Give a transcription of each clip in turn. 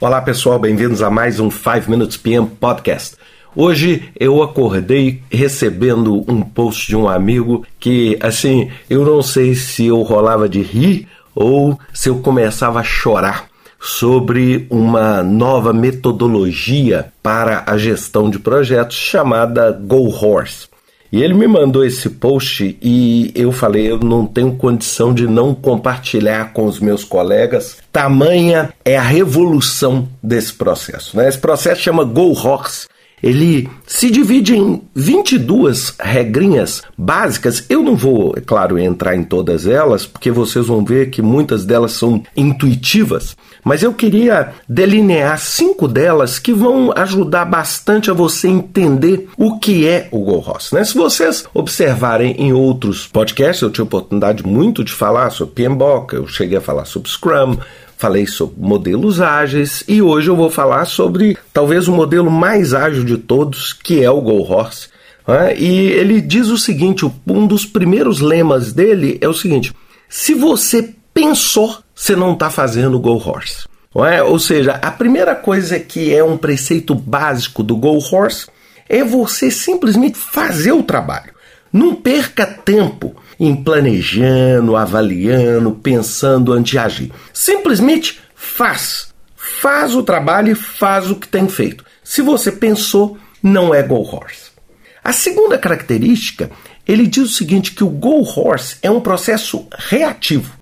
Olá pessoal, bem-vindos a mais um 5 Minutes PM Podcast. Hoje eu acordei recebendo um post de um amigo que, assim, eu não sei se eu rolava de rir ou se eu começava a chorar sobre uma nova metodologia para a gestão de projetos chamada Go Horse. E ele me mandou esse post e eu falei, eu não tenho condição de não compartilhar com os meus colegas. Tamanha é a revolução desse processo. Né? Esse processo chama Go Horse ele se divide em 22 regrinhas básicas. Eu não vou, é claro, entrar em todas elas, porque vocês vão ver que muitas delas são intuitivas. Mas eu queria delinear cinco delas que vão ajudar bastante a você entender o que é o Go Ross. Né? Se vocês observarem em outros podcasts, eu tive oportunidade muito de falar sobre PMBOK, eu cheguei a falar sobre Scrum, falei sobre modelos ágeis e hoje eu vou falar sobre talvez o modelo mais ágil de todos, que é o Go Horse. Né? E ele diz o seguinte: um dos primeiros lemas dele é o seguinte: se você pensou, você não está fazendo o Go Horse. É? Ou seja, a primeira coisa que é um preceito básico do Go Horse é você simplesmente fazer o trabalho. Não perca tempo em planejando, avaliando, pensando antes de agir. Simplesmente faz. Faz o trabalho e faz o que tem feito. Se você pensou, não é Go Horse. A segunda característica, ele diz o seguinte que o Go Horse é um processo reativo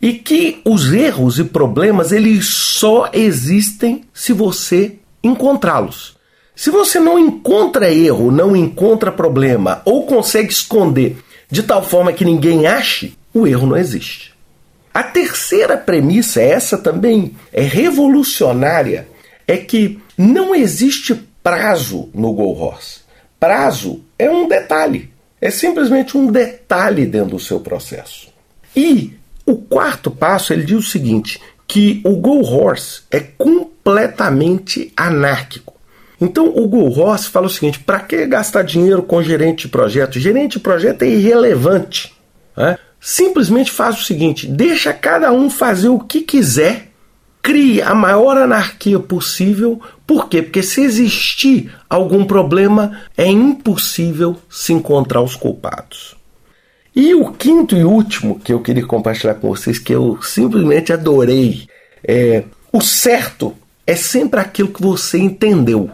e que os erros e problemas eles só existem se você encontrá-los. Se você não encontra erro, não encontra problema ou consegue esconder de tal forma que ninguém ache, o erro não existe. A terceira premissa, essa também é revolucionária, é que não existe prazo no Go Horse. Prazo é um detalhe, é simplesmente um detalhe dentro do seu processo. E o quarto passo, ele diz o seguinte, que o Go Horse é completamente anárquico. Então o Go Ross fala o seguinte: para que gastar dinheiro com gerente de projeto? Gerente de projeto é irrelevante. Né? Simplesmente faz o seguinte: deixa cada um fazer o que quiser, crie a maior anarquia possível. Por quê? Porque se existir algum problema, é impossível se encontrar os culpados. E o quinto e último que eu queria compartilhar com vocês, que eu simplesmente adorei, é o certo é sempre aquilo que você entendeu.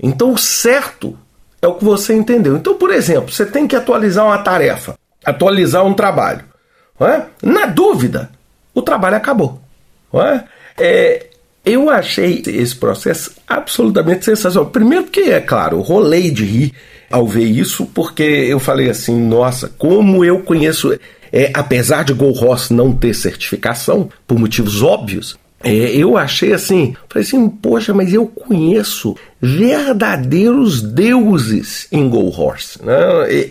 Então, o certo é o que você entendeu. Então, por exemplo, você tem que atualizar uma tarefa, atualizar um trabalho. É? Na dúvida, o trabalho acabou. É? É, eu achei esse processo absolutamente sensacional. Primeiro, porque, é claro, rolei de rir ao ver isso, porque eu falei assim: nossa, como eu conheço. É, apesar de Go Ross não ter certificação, por motivos óbvios, é, eu achei assim, falei assim, poxa, mas eu conheço verdadeiros deuses em Go Horse. Né?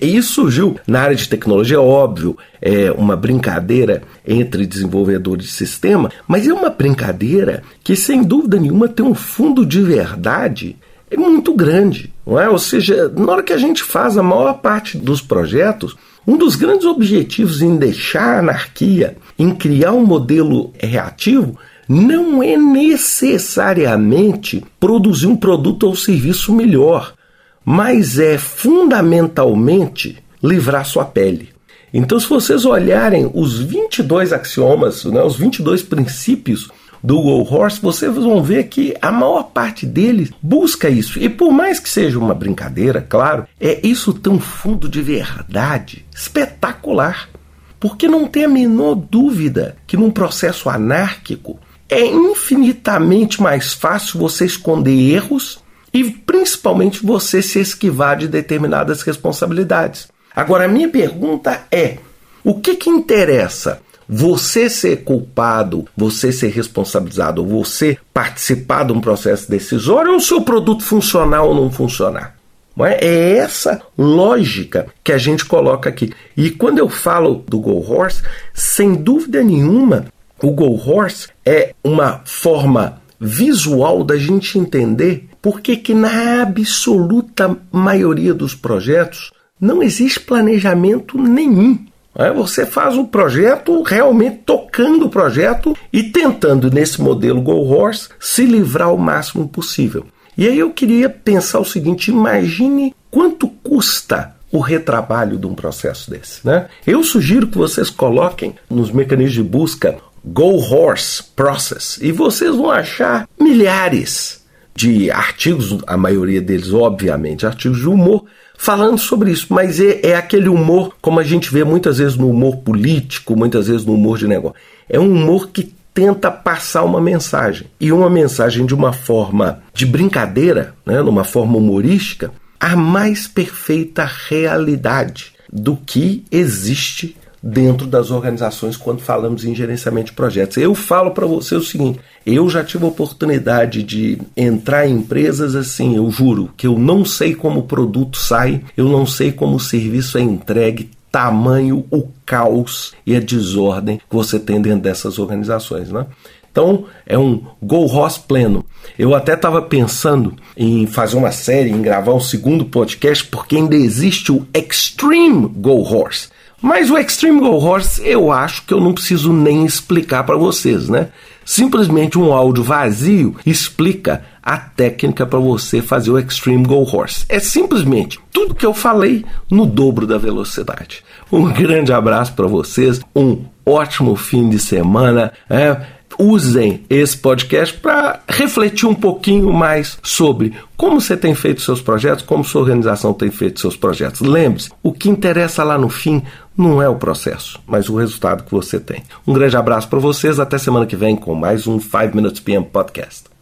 E, isso surgiu na área de tecnologia, óbvio, é uma brincadeira entre desenvolvedores de sistema, mas é uma brincadeira que, sem dúvida nenhuma, tem um fundo de verdade é muito grande. Não é? Ou seja, na hora que a gente faz a maior parte dos projetos, um dos grandes objetivos em deixar a anarquia, em criar um modelo reativo, não é necessariamente produzir um produto ou serviço melhor, mas é fundamentalmente livrar sua pele. Então, se vocês olharem os 22 axiomas, né, os 22 princípios do Go Horse, vocês vão ver que a maior parte deles busca isso. E por mais que seja uma brincadeira, claro, é isso um fundo de verdade espetacular. Porque não tem a menor dúvida que num processo anárquico é infinitamente mais fácil você esconder erros e principalmente você se esquivar de determinadas responsabilidades. Agora, a minha pergunta é: o que, que interessa? Você ser culpado, você ser responsabilizado, você participar de um processo decisório ou o seu produto funcionar ou não funcionar? É? é essa lógica que a gente coloca aqui. E quando eu falo do Go Horse, sem dúvida nenhuma, o Go Horse é uma forma visual da gente entender por que, que na absoluta maioria dos projetos não existe planejamento nenhum. É, você faz um projeto realmente tocando o projeto e tentando, nesse modelo Go Horse, se livrar o máximo possível. E aí eu queria pensar o seguinte: imagine quanto custa o retrabalho de um processo desse. Né? Eu sugiro que vocês coloquem nos mecanismos de busca Go Horse Process e vocês vão achar milhares de artigos, a maioria deles, obviamente, artigos de humor, falando sobre isso, mas é, é, aquele humor, como a gente vê muitas vezes no humor político, muitas vezes no humor de negócio. É um humor que tenta passar uma mensagem. E uma mensagem de uma forma de brincadeira, né, numa forma humorística, a mais perfeita realidade do que existe dentro das organizações quando falamos em gerenciamento de projetos. Eu falo para você o seguinte: eu já tive a oportunidade de entrar em empresas assim, eu juro, que eu não sei como o produto sai, eu não sei como o serviço é entregue, tamanho o caos e a desordem que você tem dentro dessas organizações, né? Então é um Go Horse pleno. Eu até estava pensando em fazer uma série, em gravar um segundo podcast, porque ainda existe o Extreme Go Horse. Mas o Extreme Go Horse eu acho que eu não preciso nem explicar para vocês, né? Simplesmente um áudio vazio explica a técnica para você fazer o Extreme Go Horse. É simplesmente tudo que eu falei no dobro da velocidade. Um grande abraço para vocês, um ótimo fim de semana. É, usem esse podcast para refletir um pouquinho mais sobre como você tem feito seus projetos, como sua organização tem feito seus projetos. Lembre-se, o que interessa lá no fim não é o processo, mas o resultado que você tem. Um grande abraço para vocês, até semana que vem com mais um 5 Minutes PM Podcast.